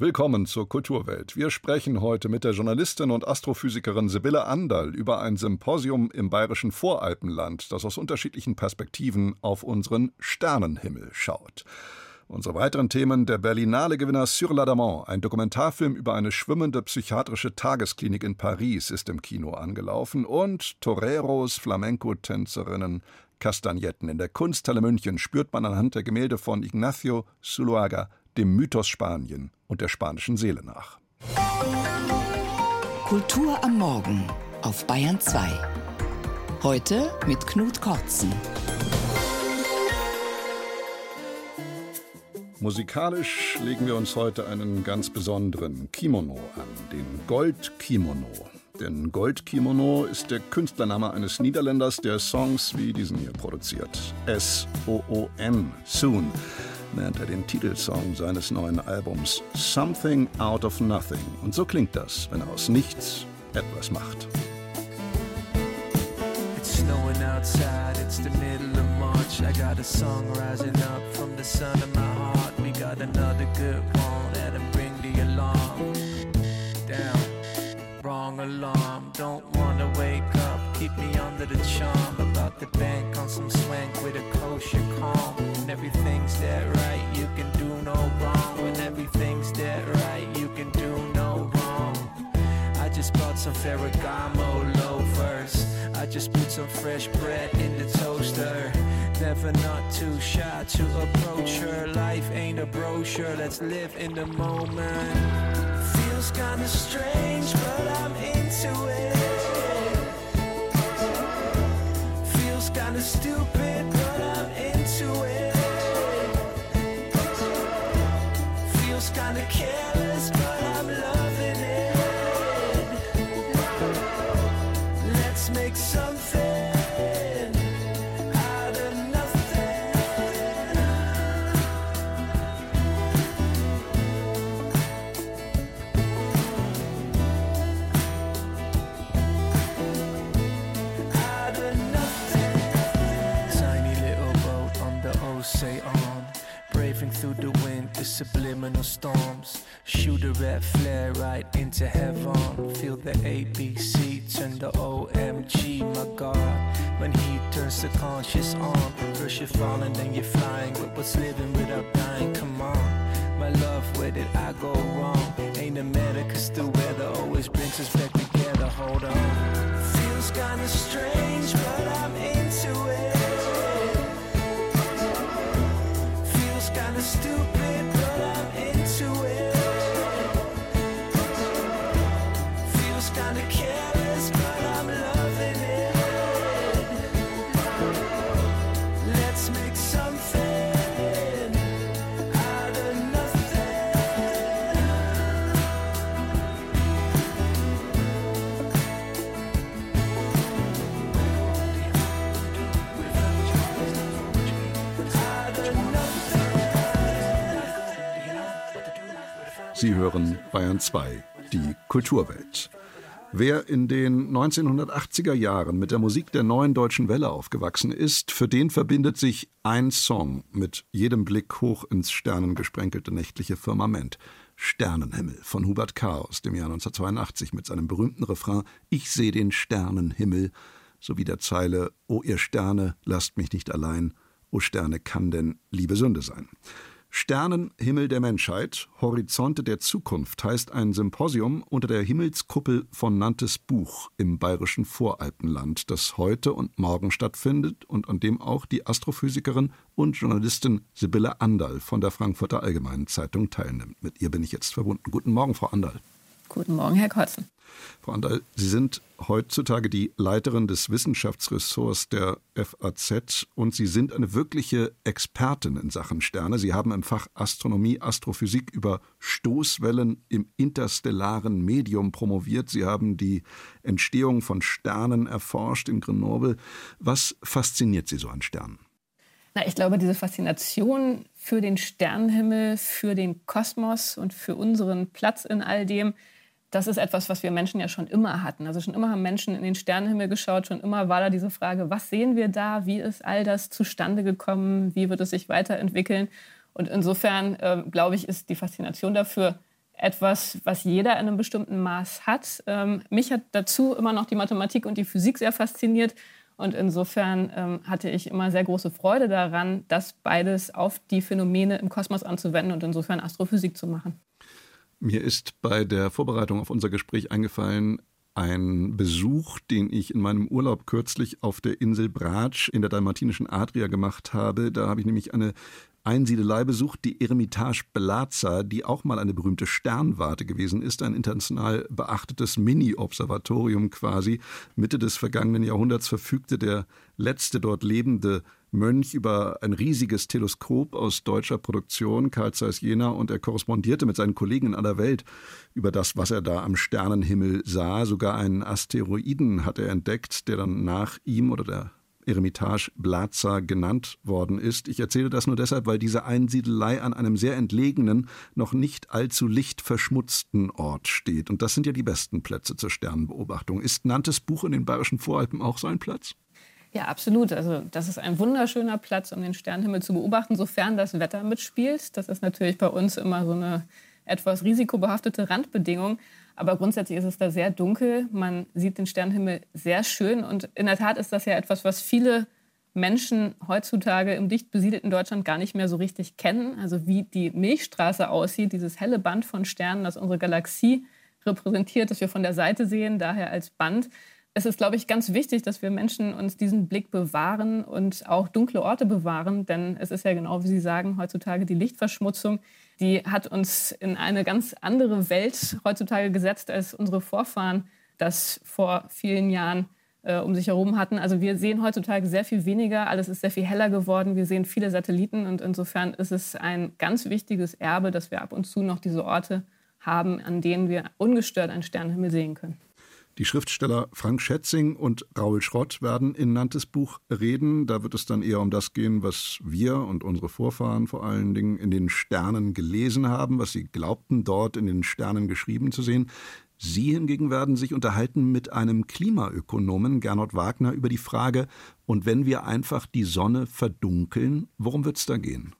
Willkommen zur Kulturwelt. Wir sprechen heute mit der Journalistin und Astrophysikerin Sibylle Anderl über ein Symposium im bayerischen Voralpenland, das aus unterschiedlichen Perspektiven auf unseren Sternenhimmel schaut. Unsere weiteren Themen der Berlinale-Gewinner Sur l'Adamant, ein Dokumentarfilm über eine schwimmende psychiatrische Tagesklinik in Paris, ist im Kino angelaufen und Toreros, Flamenco-Tänzerinnen, Kastagnetten. In der Kunsthalle München spürt man anhand der Gemälde von Ignacio Zuluaga dem Mythos Spanien und der spanischen Seele nach. Kultur am Morgen auf Bayern 2. Heute mit Knut Kortzen. Musikalisch legen wir uns heute einen ganz besonderen Kimono an, den Gold-Kimono. Denn Gold-Kimono ist der Künstlername eines Niederländers, der Songs wie diesen hier produziert. S-O-O-N, Soon nennt er den Titelsong seines neuen Albums Something Out of Nothing. Und so klingt das, wenn er aus nichts etwas macht. It's snowing outside, it's the middle of March. I got a song rising up from the sun of my heart. We got another good one that'll bring the alarm down. Wrong alarm, don't wanna wake up. Keep me under the charm. About the bank on some swank with a kosher calm. When everything's dead right, you can do no wrong. When everything's dead right, you can do no wrong. I just bought some Ferragamo loafers. I just put some fresh bread in the toaster. Never not too shy to approach her. Life ain't a brochure, let's live in the moment. Feels kinda strange, subliminal storms. Shoot a red flare right into heaven. Feel the ABC turn the OMG, my God. When he turns the conscious on, first you're falling, then you're flying. But what's living without dying? Come on, my love, where did I go wrong? Ain't a matter, cause the weather always brings us back together. Hold on. Feels kinda strange, hören Bayern 2, die Kulturwelt. Wer in den 1980er Jahren mit der Musik der neuen deutschen Welle aufgewachsen ist, für den verbindet sich ein Song mit jedem Blick hoch ins sternengesprenkelte nächtliche Firmament. Sternenhimmel von Hubert K. aus dem Jahr 1982 mit seinem berühmten Refrain Ich seh den Sternenhimmel sowie der Zeile O ihr Sterne, lasst mich nicht allein, O Sterne kann denn Liebe Sünde sein. Sternenhimmel der Menschheit, Horizonte der Zukunft heißt ein Symposium unter der Himmelskuppel von Nantes Buch im bayerischen Voralpenland, das heute und morgen stattfindet und an dem auch die Astrophysikerin und Journalistin Sibylle Anderl von der Frankfurter Allgemeinen Zeitung teilnimmt. Mit ihr bin ich jetzt verbunden. Guten Morgen, Frau Anderl. Guten Morgen, Herr Kotzen. Frau Anderl, Sie sind heutzutage die Leiterin des Wissenschaftsressorts der FAZ und Sie sind eine wirkliche Expertin in Sachen Sterne. Sie haben im Fach Astronomie, Astrophysik über Stoßwellen im interstellaren Medium promoviert. Sie haben die Entstehung von Sternen erforscht in Grenoble. Was fasziniert Sie so an Sternen? Na, ich glaube, diese Faszination für den Sternenhimmel, für den Kosmos und für unseren Platz in all dem, das ist etwas, was wir Menschen ja schon immer hatten. Also schon immer haben Menschen in den Sternenhimmel geschaut, schon immer war da diese Frage, was sehen wir da, wie ist all das zustande gekommen, wie wird es sich weiterentwickeln. Und insofern, äh, glaube ich, ist die Faszination dafür etwas, was jeder in einem bestimmten Maß hat. Ähm, mich hat dazu immer noch die Mathematik und die Physik sehr fasziniert. Und insofern ähm, hatte ich immer sehr große Freude daran, das beides auf die Phänomene im Kosmos anzuwenden und insofern Astrophysik zu machen. Mir ist bei der Vorbereitung auf unser Gespräch eingefallen, ein Besuch, den ich in meinem Urlaub kürzlich auf der Insel Bratsch in der dalmatinischen Adria gemacht habe. Da habe ich nämlich eine Einsiedelei besucht, die Eremitage Belazza, die auch mal eine berühmte Sternwarte gewesen ist, ein international beachtetes Mini-Observatorium quasi. Mitte des vergangenen Jahrhunderts verfügte der letzte dort lebende Mönch über ein riesiges Teleskop aus deutscher Produktion, Carl Zeiss Jena, und er korrespondierte mit seinen Kollegen in aller Welt über das, was er da am Sternenhimmel sah. Sogar einen Asteroiden hat er entdeckt, der dann nach ihm oder der Eremitage Blaza genannt worden ist. Ich erzähle das nur deshalb, weil diese Einsiedelei an einem sehr entlegenen, noch nicht allzu lichtverschmutzten Ort steht. Und das sind ja die besten Plätze zur Sternenbeobachtung. Ist Nantes Buch in den Bayerischen Voralpen auch so ein Platz? Ja, absolut. Also das ist ein wunderschöner Platz, um den Sternenhimmel zu beobachten, sofern das Wetter mitspielt. Das ist natürlich bei uns immer so eine etwas risikobehaftete Randbedingung. Aber grundsätzlich ist es da sehr dunkel. Man sieht den Sternenhimmel sehr schön. Und in der Tat ist das ja etwas, was viele Menschen heutzutage im dicht besiedelten Deutschland gar nicht mehr so richtig kennen. Also wie die Milchstraße aussieht, dieses helle Band von Sternen, das unsere Galaxie repräsentiert, das wir von der Seite sehen, daher als Band. Es ist, glaube ich, ganz wichtig, dass wir Menschen uns diesen Blick bewahren und auch dunkle Orte bewahren, denn es ist ja genau, wie Sie sagen, heutzutage die Lichtverschmutzung, die hat uns in eine ganz andere Welt heutzutage gesetzt, als unsere Vorfahren das vor vielen Jahren äh, um sich herum hatten. Also wir sehen heutzutage sehr viel weniger, alles ist sehr viel heller geworden, wir sehen viele Satelliten und insofern ist es ein ganz wichtiges Erbe, dass wir ab und zu noch diese Orte haben, an denen wir ungestört einen Sternenhimmel sehen können. Die Schriftsteller Frank Schätzing und Raul Schrott werden in Nantes Buch reden. Da wird es dann eher um das gehen, was wir und unsere Vorfahren vor allen Dingen in den Sternen gelesen haben, was sie glaubten, dort in den Sternen geschrieben zu sehen. Sie hingegen werden sich unterhalten mit einem Klimaökonomen, Gernot Wagner, über die Frage, und wenn wir einfach die Sonne verdunkeln, worum wird es da gehen?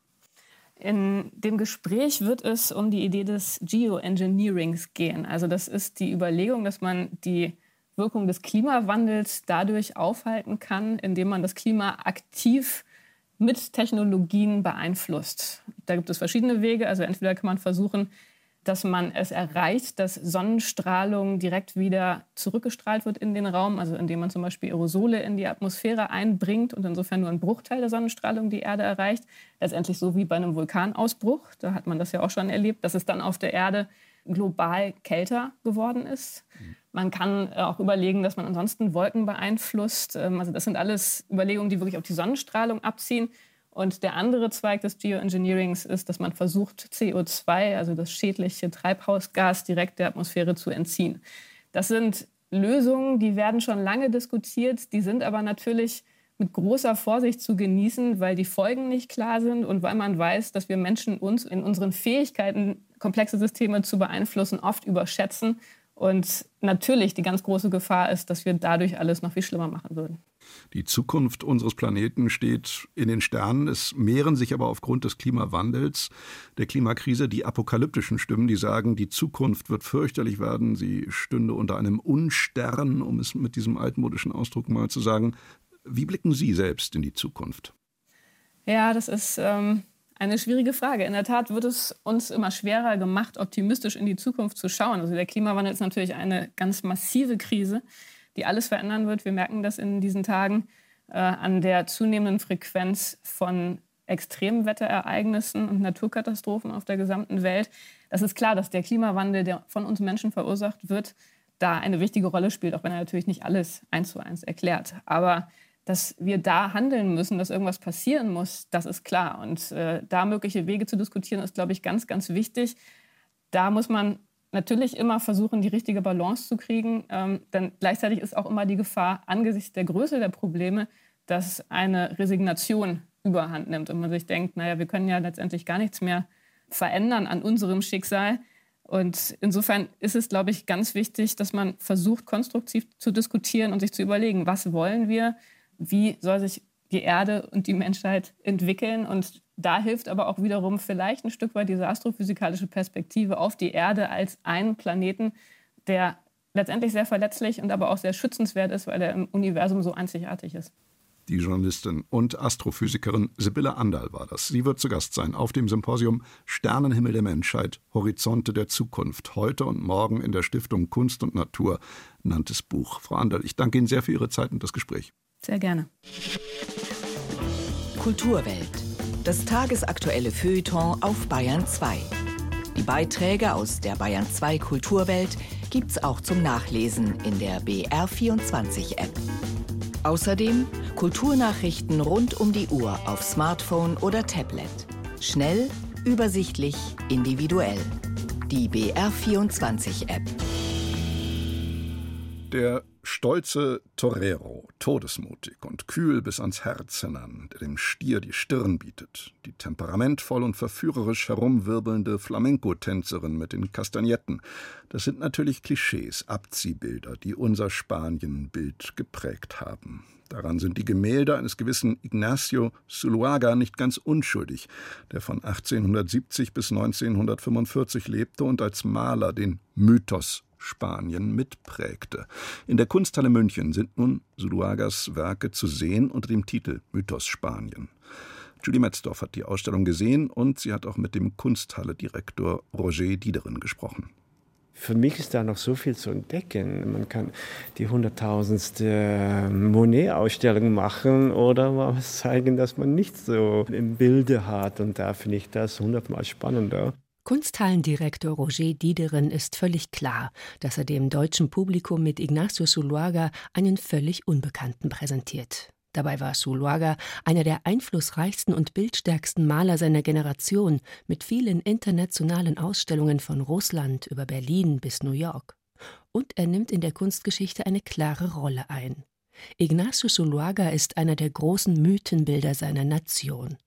In dem Gespräch wird es um die Idee des Geoengineerings gehen. Also das ist die Überlegung, dass man die Wirkung des Klimawandels dadurch aufhalten kann, indem man das Klima aktiv mit Technologien beeinflusst. Da gibt es verschiedene Wege. Also entweder kann man versuchen, dass man es erreicht, dass Sonnenstrahlung direkt wieder zurückgestrahlt wird in den Raum, also indem man zum Beispiel Aerosole in die Atmosphäre einbringt und insofern nur ein Bruchteil der Sonnenstrahlung die Erde erreicht. Letztendlich so wie bei einem Vulkanausbruch, da hat man das ja auch schon erlebt, dass es dann auf der Erde global kälter geworden ist. Man kann auch überlegen, dass man ansonsten Wolken beeinflusst. Ähm, also das sind alles Überlegungen, die wirklich auf die Sonnenstrahlung abziehen. Und der andere Zweig des Geoengineerings ist, dass man versucht, CO2, also das schädliche Treibhausgas, direkt der Atmosphäre zu entziehen. Das sind Lösungen, die werden schon lange diskutiert, die sind aber natürlich mit großer Vorsicht zu genießen, weil die Folgen nicht klar sind und weil man weiß, dass wir Menschen uns in unseren Fähigkeiten, komplexe Systeme zu beeinflussen, oft überschätzen. Und natürlich die ganz große Gefahr ist, dass wir dadurch alles noch viel schlimmer machen würden. Die Zukunft unseres Planeten steht in den Sternen. Es mehren sich aber aufgrund des Klimawandels, der Klimakrise, die apokalyptischen Stimmen, die sagen, die Zukunft wird fürchterlich werden. Sie stünde unter einem Unstern, um es mit diesem altmodischen Ausdruck mal zu sagen. Wie blicken Sie selbst in die Zukunft? Ja, das ist ähm, eine schwierige Frage. In der Tat wird es uns immer schwerer gemacht, optimistisch in die Zukunft zu schauen. Also der Klimawandel ist natürlich eine ganz massive Krise die alles verändern wird. Wir merken das in diesen Tagen äh, an der zunehmenden Frequenz von Extremwetterereignissen und Naturkatastrophen auf der gesamten Welt. Das ist klar, dass der Klimawandel, der von uns Menschen verursacht wird, da eine wichtige Rolle spielt, auch wenn er natürlich nicht alles eins zu eins erklärt. Aber dass wir da handeln müssen, dass irgendwas passieren muss, das ist klar. Und äh, da mögliche Wege zu diskutieren, ist, glaube ich, ganz, ganz wichtig. Da muss man natürlich immer versuchen, die richtige Balance zu kriegen. Ähm, denn gleichzeitig ist auch immer die Gefahr angesichts der Größe der Probleme, dass eine Resignation überhand nimmt und man sich denkt, naja, wir können ja letztendlich gar nichts mehr verändern an unserem Schicksal. Und insofern ist es, glaube ich, ganz wichtig, dass man versucht, konstruktiv zu diskutieren und sich zu überlegen, was wollen wir, wie soll sich die Erde und die Menschheit entwickeln und Da hilft aber auch wiederum vielleicht ein Stück weit diese astrophysikalische Perspektive auf die Erde als einen Planeten, der letztendlich sehr verletzlich und aber auch sehr schützenswert ist, weil er im Universum so einzigartig ist. Die Journalistin und Astrophysikerin Sibylle Andal war das. Sie wird zu Gast sein auf dem Symposium Sternenhimmel der Menschheit, Horizonte der Zukunft. Heute und morgen in der Stiftung Kunst und Natur nanntes Buch. Frau Andal, ich danke Ihnen sehr für Ihre Zeit und das Gespräch. Sehr gerne. Kulturwelt. Das tagesaktuelle Feuilleton auf Bayern 2. Die Beiträge aus der Bayern 2 Kulturwelt gibt's auch zum Nachlesen in der BR24-App. Außerdem Kulturnachrichten rund um die Uhr auf Smartphone oder Tablet. Schnell, übersichtlich, individuell. Die BR24-App. Der stolze Torero, todesmutig und kühl bis ans Herz hinan, der dem Stier die Stirn bietet, die temperamentvoll und verführerisch herumwirbelnde Flamenco-Tänzerin mit den Kastagnetten, das sind natürlich Klischees, Abziehbilder, die unser Spanien-Bild geprägt haben. Daran sind die Gemälde eines gewissen Ignacio Zuluaga nicht ganz unschuldig, der von 1870 bis 1945 lebte und als Maler den Mythos Spanien mitprägte. In der Kunsthalle München sind nun Zuluagas Werke zu sehen unter dem Titel Mythos Spanien. Julie Metzdorf hat die Ausstellung gesehen und sie hat auch mit dem Kunsthalle-Direktor Roger Diederen gesprochen. Für mich ist da noch so viel zu entdecken. Man kann die hunderttausendste Monet-Ausstellung machen oder mal zeigen, dass man nicht so im Bilde hat. Und da finde ich das hundertmal spannender. Kunsthallendirektor Roger Diederen ist völlig klar, dass er dem deutschen Publikum mit Ignacio Zuluaga einen völlig Unbekannten präsentiert. Dabei war Zuluaga einer der einflussreichsten und bildstärksten Maler seiner Generation, mit vielen internationalen Ausstellungen von Russland über Berlin bis New York. Und er nimmt in der Kunstgeschichte eine klare Rolle ein. Ignacio Zuluaga ist einer der großen Mythenbilder seiner Nation.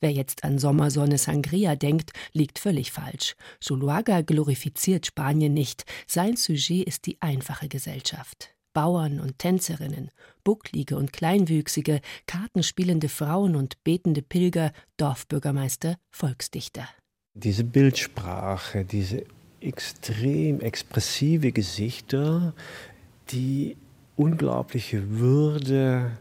Wer jetzt an Sommersonne Sangria denkt, liegt völlig falsch. Zuluaga glorifiziert Spanien nicht. Sein Sujet ist die einfache Gesellschaft. Bauern und Tänzerinnen, bucklige und kleinwüchsige, kartenspielende Frauen und betende Pilger, Dorfbürgermeister, Volksdichter. Diese Bildsprache, diese extrem expressive Gesichter, die unglaubliche Würde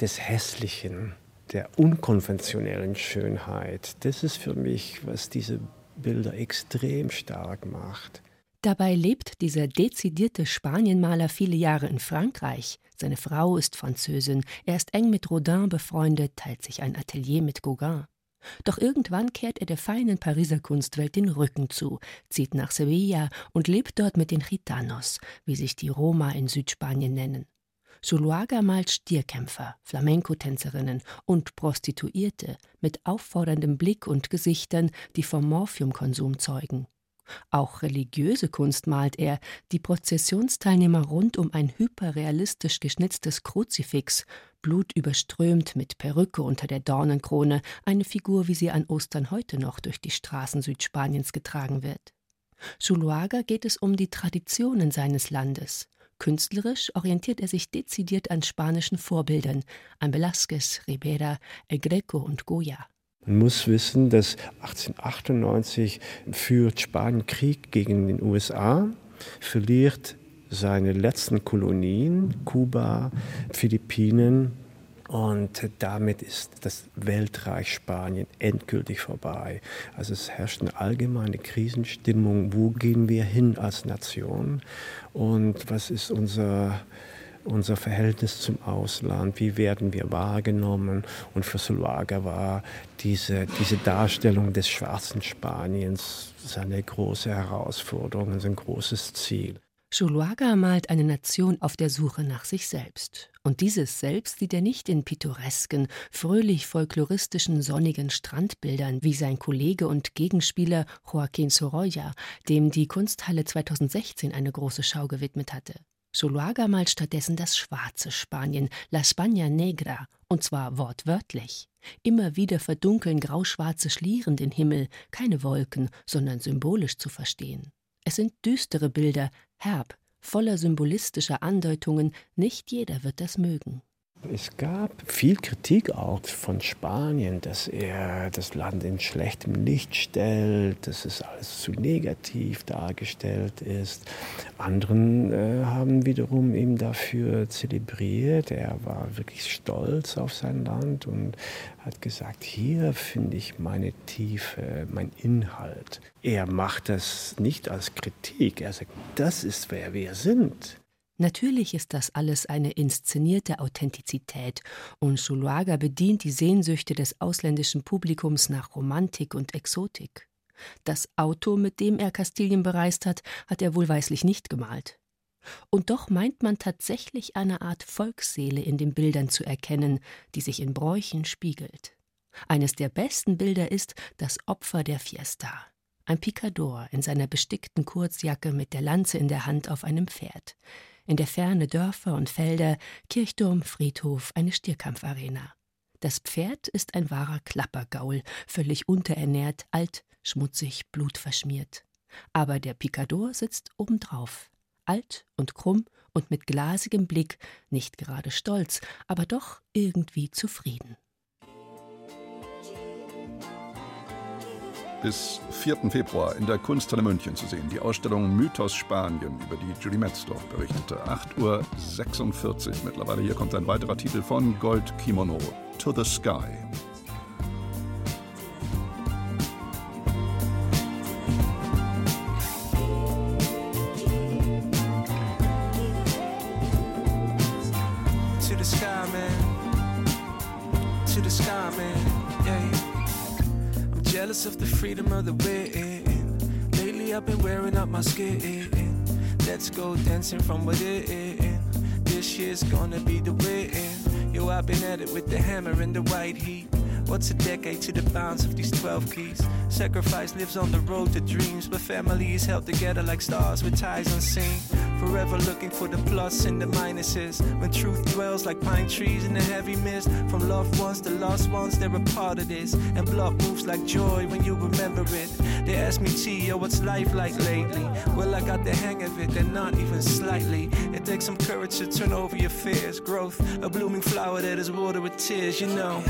des Hässlichen, der unkonventionellen Schönheit. Das ist für mich, was diese Bilder extrem stark macht. Dabei lebt dieser dezidierte Spanienmaler viele Jahre in Frankreich. Seine Frau ist Französin, er ist eng mit Rodin befreundet, teilt sich ein Atelier mit Gauguin. Doch irgendwann kehrt er der feinen Pariser Kunstwelt den Rücken zu, zieht nach Sevilla und lebt dort mit den Gitanos, wie sich die Roma in Südspanien nennen. Zuluaga malt Stierkämpfer, Flamenco-Tänzerinnen und Prostituierte mit aufforderndem Blick und Gesichtern, die vom Morphiumkonsum zeugen. Auch religiöse Kunst malt er, die Prozessionsteilnehmer rund um ein hyperrealistisch geschnitztes Kruzifix, blutüberströmt mit Perücke unter der Dornenkrone, eine Figur, wie sie an Ostern heute noch durch die Straßen Südspaniens getragen wird. Zuluaga geht es um die Traditionen seines Landes, Künstlerisch orientiert er sich dezidiert an spanischen Vorbildern, an Velázquez, Ribera, El Greco und Goya. Man muss wissen, dass 1898 führt Spanien Krieg gegen den USA, verliert seine letzten Kolonien, Kuba, Philippinen, und damit ist das Weltreich Spanien endgültig vorbei. Also es herrscht eine allgemeine Krisenstimmung. Wo gehen wir hin als Nation? Und was ist unser, unser Verhältnis zum Ausland? Wie werden wir wahrgenommen? Und für Zuluaga war diese, diese Darstellung des schwarzen Spaniens seine große Herausforderung, sein großes Ziel. Zuluaga malt eine Nation auf der Suche nach sich selbst. Und dieses Selbst sieht er nicht in pittoresken, fröhlich folkloristischen, sonnigen Strandbildern wie sein Kollege und Gegenspieler Joaquín Sorolla, dem die Kunsthalle 2016 eine große Schau gewidmet hatte. Zuluaga malt stattdessen das schwarze Spanien, La España Negra, und zwar wortwörtlich. Immer wieder verdunkeln grauschwarze Schlieren den Himmel, keine Wolken, sondern symbolisch zu verstehen. Es sind düstere Bilder, herb, voller symbolistischer Andeutungen, nicht jeder wird das mögen. Es gab viel Kritik auch von Spanien, dass er das Land in schlechtem Licht stellt, dass es alles zu negativ dargestellt ist. Anderen äh, haben wiederum ihn dafür zelebriert. Er war wirklich stolz auf sein Land und hat gesagt, hier finde ich meine Tiefe, mein Inhalt. Er macht das nicht als Kritik. Er sagt, das ist wer wir sind. Natürlich ist das alles eine inszenierte Authentizität und Zuluaga bedient die Sehnsüchte des ausländischen Publikums nach Romantik und Exotik. Das Auto, mit dem er Kastilien bereist hat, hat er wohlweislich nicht gemalt. Und doch meint man tatsächlich eine Art Volksseele in den Bildern zu erkennen, die sich in Bräuchen spiegelt. Eines der besten Bilder ist das Opfer der Fiesta. Ein Picador in seiner bestickten Kurzjacke mit der Lanze in der Hand auf einem Pferd in der Ferne Dörfer und Felder, Kirchturm, Friedhof, eine Stierkampfarena. Das Pferd ist ein wahrer Klappergaul, völlig unterernährt, alt, schmutzig, blutverschmiert. Aber der Picador sitzt obendrauf, alt und krumm und mit glasigem Blick, nicht gerade stolz, aber doch irgendwie zufrieden. Bis 4. Februar in der Kunsthalle München zu sehen. Die Ausstellung Mythos Spanien, über die Julie Metzdorf berichtete. 8.46 Uhr mittlerweile. Hier kommt ein weiterer Titel von Gold Kimono, To the Sky. Of of wind. Lately I've been wearing out my skin. Let's go dancing from within. This year's gonna be the win. Yo, I've been at it with the hammer and the white heat. What's a decade to the bounds of these 12 keys? Sacrifice lives on the road to dreams, but family is held together like stars with ties unseen. Forever looking for the plus and the minuses. When truth dwells like pine trees in the heavy mist. From loved ones to lost ones, they're a part of this. And blood moves like joy when you remember it. They ask me, T, yo, what's life like lately? Well, I got the hang of it, and not even slightly. It takes some courage to turn over your fears. Growth, a blooming flower that is watered with tears, you know.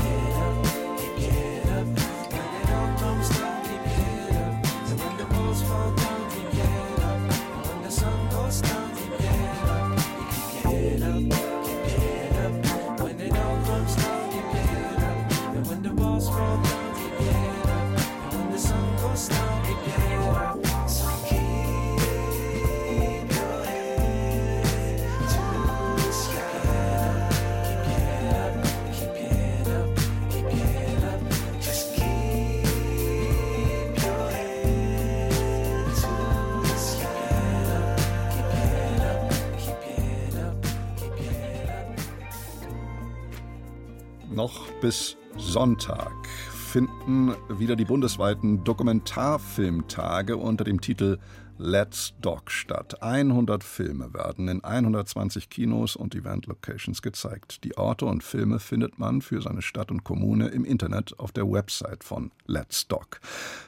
Bis Sonntag finden wieder die bundesweiten Dokumentarfilmtage unter dem Titel Let's Dog statt. 100 Filme werden in 120 Kinos und Event-Locations gezeigt. Die Orte und Filme findet man für seine Stadt und Kommune im Internet auf der Website von Let's Dog.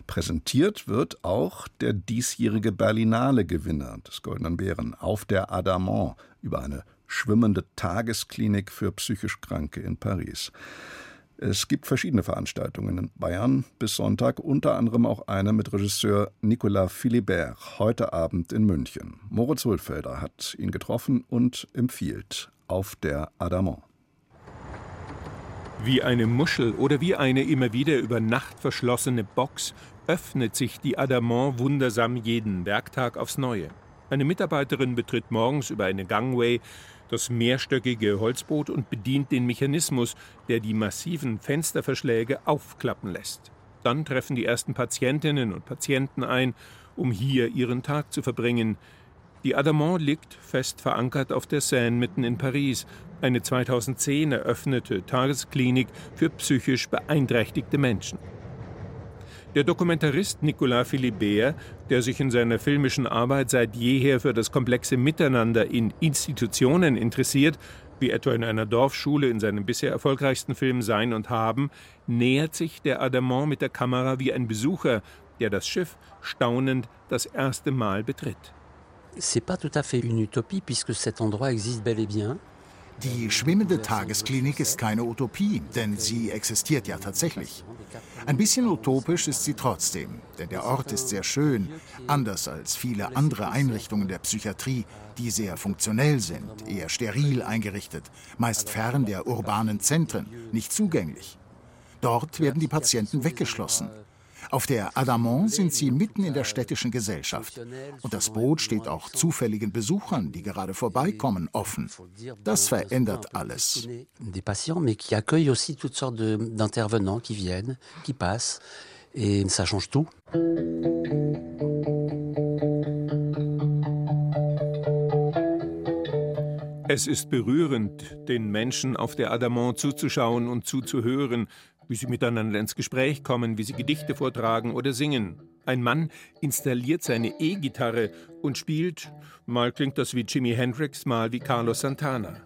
Präsentiert wird auch der diesjährige Berlinale-Gewinner des Goldenen Bären auf der Adamant über eine schwimmende Tagesklinik für psychisch Kranke in Paris. Es gibt verschiedene Veranstaltungen in Bayern bis Sonntag, unter anderem auch eine mit Regisseur Nicolas Philibert heute Abend in München. Moritz Hulfelder hat ihn getroffen und empfiehlt auf der Adamant. Wie eine Muschel oder wie eine immer wieder über Nacht verschlossene Box öffnet sich die Adamant wundersam jeden Werktag aufs Neue. Eine Mitarbeiterin betritt morgens über eine Gangway das mehrstöckige Holzboot und bedient den Mechanismus, der die massiven Fensterverschläge aufklappen lässt. Dann treffen die ersten Patientinnen und Patienten ein, um hier ihren Tag zu verbringen. Die Adamant liegt fest verankert auf der Seine mitten in Paris, eine 2010 eröffnete Tagesklinik für psychisch beeinträchtigte Menschen. Der Dokumentarist Nicolas Philibert, der sich in seiner filmischen Arbeit seit jeher für das komplexe Miteinander in Institutionen interessiert, wie etwa in einer Dorfschule in seinem bisher erfolgreichsten Film Sein und Haben, nähert sich der Adamant mit der Kamera wie ein Besucher, der das Schiff staunend das erste Mal betritt. C'est pas tout à fait une utopie puisque cet endroit existe bel et bien. Die schwimmende Tagesklinik ist keine Utopie, denn sie existiert ja tatsächlich. Ein bisschen utopisch ist sie trotzdem, denn der Ort ist sehr schön, anders als viele andere Einrichtungen der Psychiatrie, die sehr funktionell sind, eher steril eingerichtet, meist fern der urbanen Zentren, nicht zugänglich. Dort werden die Patienten weggeschlossen. Auf der Adamant sind sie mitten in der städtischen Gesellschaft. Und das Boot steht auch zufälligen Besuchern, die gerade vorbeikommen, offen. Das verändert alles. Des patients, mais qui accueillent aussi toutes sortes d'intervenants qui viennent, qui passent. Et ça change tout. Es ist berührend, den Menschen auf der Adamant zuzuschauen und zuzuhören, wie sie miteinander ins Gespräch kommen, wie sie Gedichte vortragen oder singen. Ein Mann installiert seine E-Gitarre und spielt, mal klingt das wie Jimi Hendrix, mal wie Carlos Santana.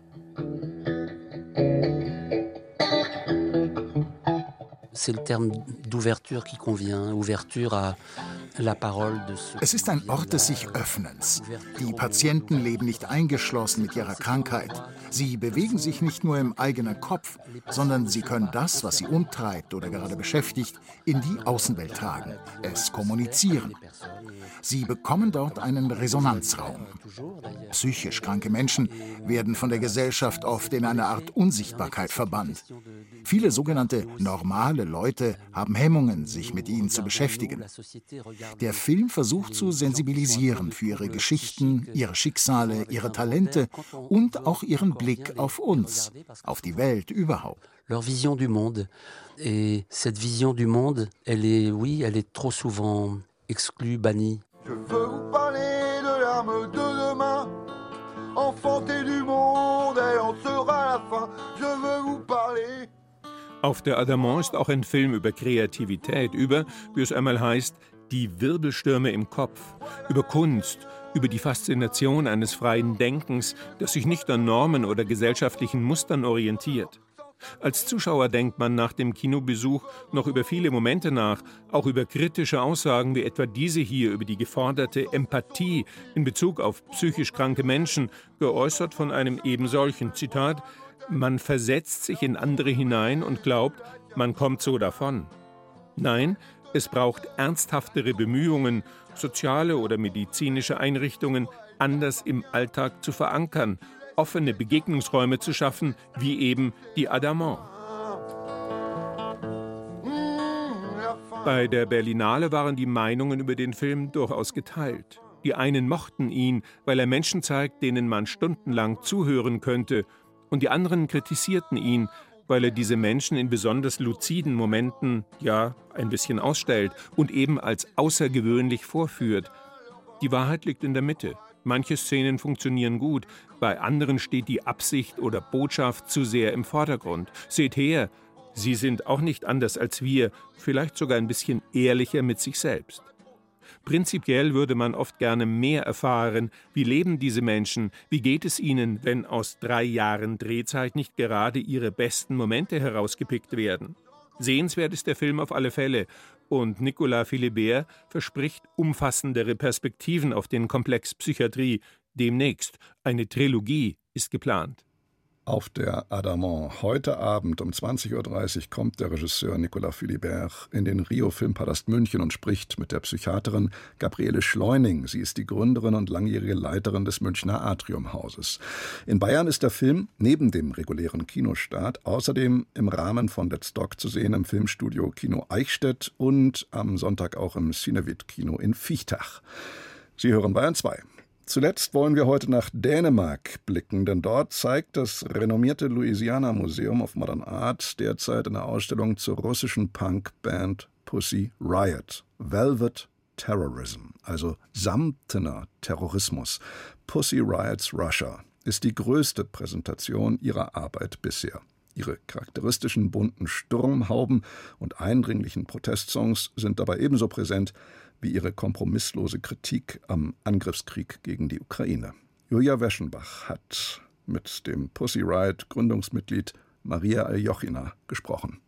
C'est le terme d'ouverture qui convient, ouverture à es ist ein Ort des sich Öffnens. Die Patienten leben nicht eingeschlossen mit ihrer Krankheit. Sie bewegen sich nicht nur im eigenen Kopf, sondern sie können das, was sie umtreibt oder gerade beschäftigt, in die Außenwelt tragen, es kommunizieren. Sie bekommen dort einen Resonanzraum. Psychisch kranke Menschen werden von der Gesellschaft oft in eine Art Unsichtbarkeit verbannt. Viele sogenannte normale Leute haben Hemmungen, sich mit ihnen zu beschäftigen. Der Film versucht zu sensibilisieren für ihre Geschichten, ihre Schicksale, ihre Talente und auch ihren Blick auf uns, auf die Welt überhaupt. Leur vision du monde. Et cette vision du monde, elle est, oui, elle est trop souvent exclue, bannie. Je veux vous parler de l'arme de demain, enfanter du monde, elle en sera la fin. Je veux vous parler. Auf der Adamant ist auch ein Film über Kreativität, über, wie es einmal heißt, die Wirbelstürme im Kopf, über Kunst, über die Faszination eines freien Denkens, das sich nicht an Normen oder gesellschaftlichen Mustern orientiert. Als Zuschauer denkt man nach dem Kinobesuch noch über viele Momente nach, auch über kritische Aussagen wie etwa diese hier über die geforderte Empathie in Bezug auf psychisch kranke Menschen, geäußert von einem ebensolchen Zitat, man versetzt sich in andere hinein und glaubt, man kommt so davon. Nein, es braucht ernsthaftere Bemühungen, soziale oder medizinische Einrichtungen anders im Alltag zu verankern offene Begegnungsräume zu schaffen, wie eben die Adamant. Bei der Berlinale waren die Meinungen über den Film durchaus geteilt. Die einen mochten ihn, weil er Menschen zeigt, denen man stundenlang zuhören könnte, und die anderen kritisierten ihn, weil er diese Menschen in besonders luziden Momenten, ja, ein bisschen ausstellt und eben als außergewöhnlich vorführt. Die Wahrheit liegt in der Mitte. Manche Szenen funktionieren gut, bei anderen steht die Absicht oder Botschaft zu sehr im Vordergrund. Seht her, sie sind auch nicht anders als wir, vielleicht sogar ein bisschen ehrlicher mit sich selbst. Prinzipiell würde man oft gerne mehr erfahren, wie leben diese Menschen, wie geht es ihnen, wenn aus drei Jahren Drehzeit nicht gerade ihre besten Momente herausgepickt werden. Sehenswert ist der Film auf alle Fälle und Nicolas Philibert verspricht umfassendere Perspektiven auf den Komplex Psychiatrie. Demnächst eine Trilogie ist geplant. Auf der Adamant. Heute Abend um 20.30 Uhr kommt der Regisseur Nicolas Philibert in den Rio Filmpalast München und spricht mit der Psychiaterin Gabriele Schleuning. Sie ist die Gründerin und langjährige Leiterin des Münchner Atriumhauses. In Bayern ist der Film neben dem regulären Kinostart außerdem im Rahmen von Let's Dog zu sehen im Filmstudio Kino Eichstätt und am Sonntag auch im Cinevit Kino in Viechtach. Sie hören Bayern 2. Zuletzt wollen wir heute nach Dänemark blicken, denn dort zeigt das renommierte Louisiana Museum of Modern Art derzeit eine Ausstellung zur russischen Punkband Pussy Riot. Velvet Terrorism, also samtener Terrorismus. Pussy Riots Russia ist die größte Präsentation ihrer Arbeit bisher. Ihre charakteristischen bunten Sturmhauben und eindringlichen Protestsongs sind dabei ebenso präsent wie ihre kompromisslose Kritik am Angriffskrieg gegen die Ukraine. Julia Weschenbach hat mit dem Pussy Riot Gründungsmitglied Maria Aljochina gesprochen.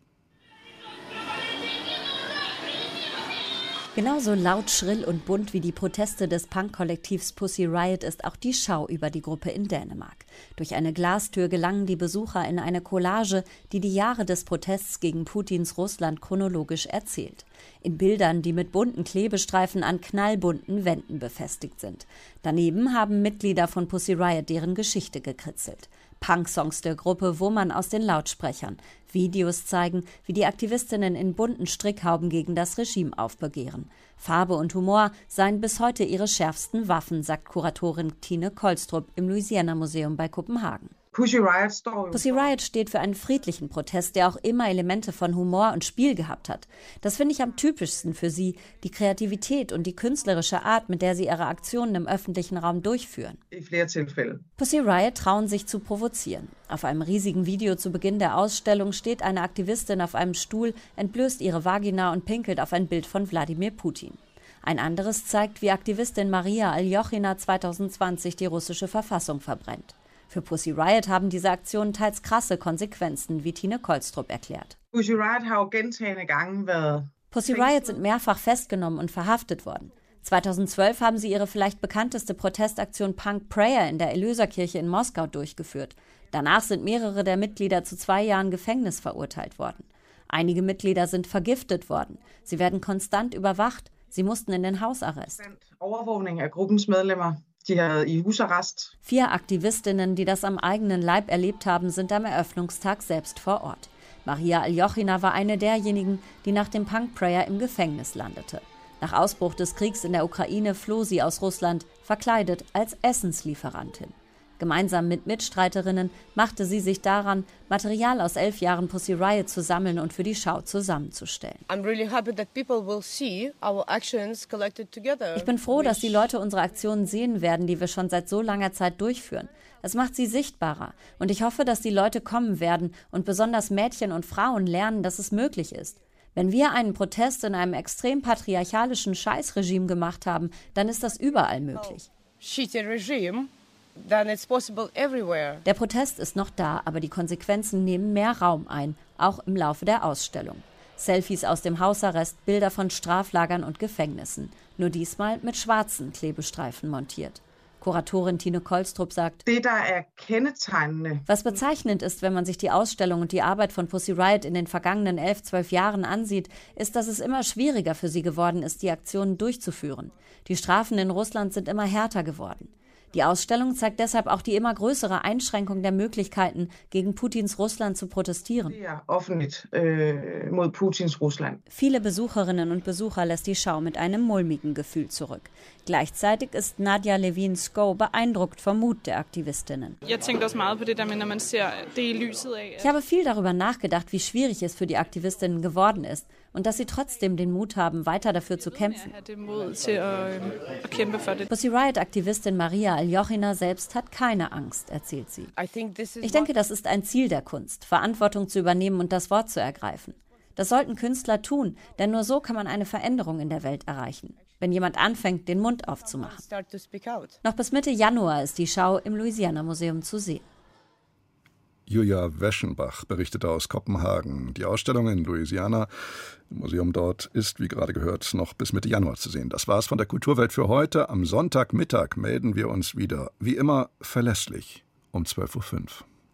Genauso laut, schrill und bunt wie die Proteste des Punk-Kollektivs Pussy Riot ist auch die Schau über die Gruppe in Dänemark. Durch eine Glastür gelangen die Besucher in eine Collage, die die Jahre des Protests gegen Putins Russland chronologisch erzählt. In Bildern, die mit bunten Klebestreifen an knallbunten Wänden befestigt sind. Daneben haben Mitglieder von Pussy Riot deren Geschichte gekritzelt. Punk-Songs der Gruppe wummern aus den Lautsprechern. Videos zeigen, wie die Aktivistinnen in bunten Strickhauben gegen das Regime aufbegehren. Farbe und Humor seien bis heute ihre schärfsten Waffen, sagt Kuratorin Tine Kolstrup im Louisiana Museum bei Kopenhagen. Pussy Riot, Pussy Riot steht für einen friedlichen Protest, der auch immer Elemente von Humor und Spiel gehabt hat. Das finde ich am typischsten für sie, die Kreativität und die künstlerische Art, mit der sie ihre Aktionen im öffentlichen Raum durchführen. Pussy Riot trauen sich zu provozieren. Auf einem riesigen Video zu Beginn der Ausstellung steht eine Aktivistin auf einem Stuhl, entblößt ihre Vagina und pinkelt auf ein Bild von Wladimir Putin. Ein anderes zeigt, wie Aktivistin Maria Aljochina 2020 die russische Verfassung verbrennt. Für Pussy Riot haben diese Aktionen teils krasse Konsequenzen, wie Tine Kolstrup erklärt. Pussy Riot sind mehrfach festgenommen und verhaftet worden. 2012 haben sie ihre vielleicht bekannteste Protestaktion Punk Prayer in der Erlöserkirche in Moskau durchgeführt. Danach sind mehrere der Mitglieder zu zwei Jahren Gefängnis verurteilt worden. Einige Mitglieder sind vergiftet worden. Sie werden konstant überwacht. Sie mussten in den Hausarrest. Overvågning af gruppens medlemmer Vier Aktivistinnen, die das am eigenen Leib erlebt haben, sind am Eröffnungstag selbst vor Ort. Maria Aljochina war eine derjenigen, die nach dem Punk Prayer im Gefängnis landete. Nach Ausbruch des Kriegs in der Ukraine floh sie aus Russland, verkleidet als Essenslieferantin. Gemeinsam mit Mitstreiterinnen machte sie sich daran, Material aus elf Jahren Pussy Riot zu sammeln und für die Schau zusammenzustellen. Ich bin froh, dass die Leute unsere Aktionen sehen werden, die wir schon seit so langer Zeit durchführen. Es macht sie sichtbarer und ich hoffe, dass die Leute kommen werden und besonders Mädchen und Frauen lernen, dass es möglich ist. Wenn wir einen Protest in einem extrem patriarchalischen Scheißregime gemacht haben, dann ist das überall möglich. Oh, der Protest ist noch da, aber die Konsequenzen nehmen mehr Raum ein, auch im Laufe der Ausstellung. Selfies aus dem Hausarrest, Bilder von Straflagern und Gefängnissen, nur diesmal mit schwarzen Klebestreifen montiert. Kuratorin Tine Kolstrup sagt, was bezeichnend ist, wenn man sich die Ausstellung und die Arbeit von Pussy Riot in den vergangenen elf, zwölf Jahren ansieht, ist, dass es immer schwieriger für sie geworden ist, die Aktionen durchzuführen. Die Strafen in Russland sind immer härter geworden. Die Ausstellung zeigt deshalb auch die immer größere Einschränkung der Möglichkeiten, gegen Putins Russland zu protestieren. Äh, Viele Besucherinnen und Besucher lässt die Schau mit einem mulmigen Gefühl zurück. Gleichzeitig ist Nadja Levin-Sko beeindruckt vom Mut der Aktivistinnen. Ich habe viel darüber nachgedacht, wie schwierig es für die Aktivistinnen geworden ist und dass sie trotzdem den Mut haben, weiter dafür zu kämpfen. Pussy Riot-Aktivistin Maria Aljochina selbst hat keine Angst, erzählt sie. Ich denke, das ist ein Ziel der Kunst, Verantwortung zu übernehmen und das Wort zu ergreifen. Das sollten Künstler tun, denn nur so kann man eine Veränderung in der Welt erreichen wenn jemand anfängt, den Mund aufzumachen. Noch bis Mitte Januar ist die Schau im Louisiana Museum zu sehen. Julia Weschenbach berichtete aus Kopenhagen. Die Ausstellung in Louisiana, im Museum dort, ist, wie gerade gehört, noch bis Mitte Januar zu sehen. Das war's von der Kulturwelt für heute. Am Sonntagmittag melden wir uns wieder, wie immer verlässlich, um 12.05 Uhr.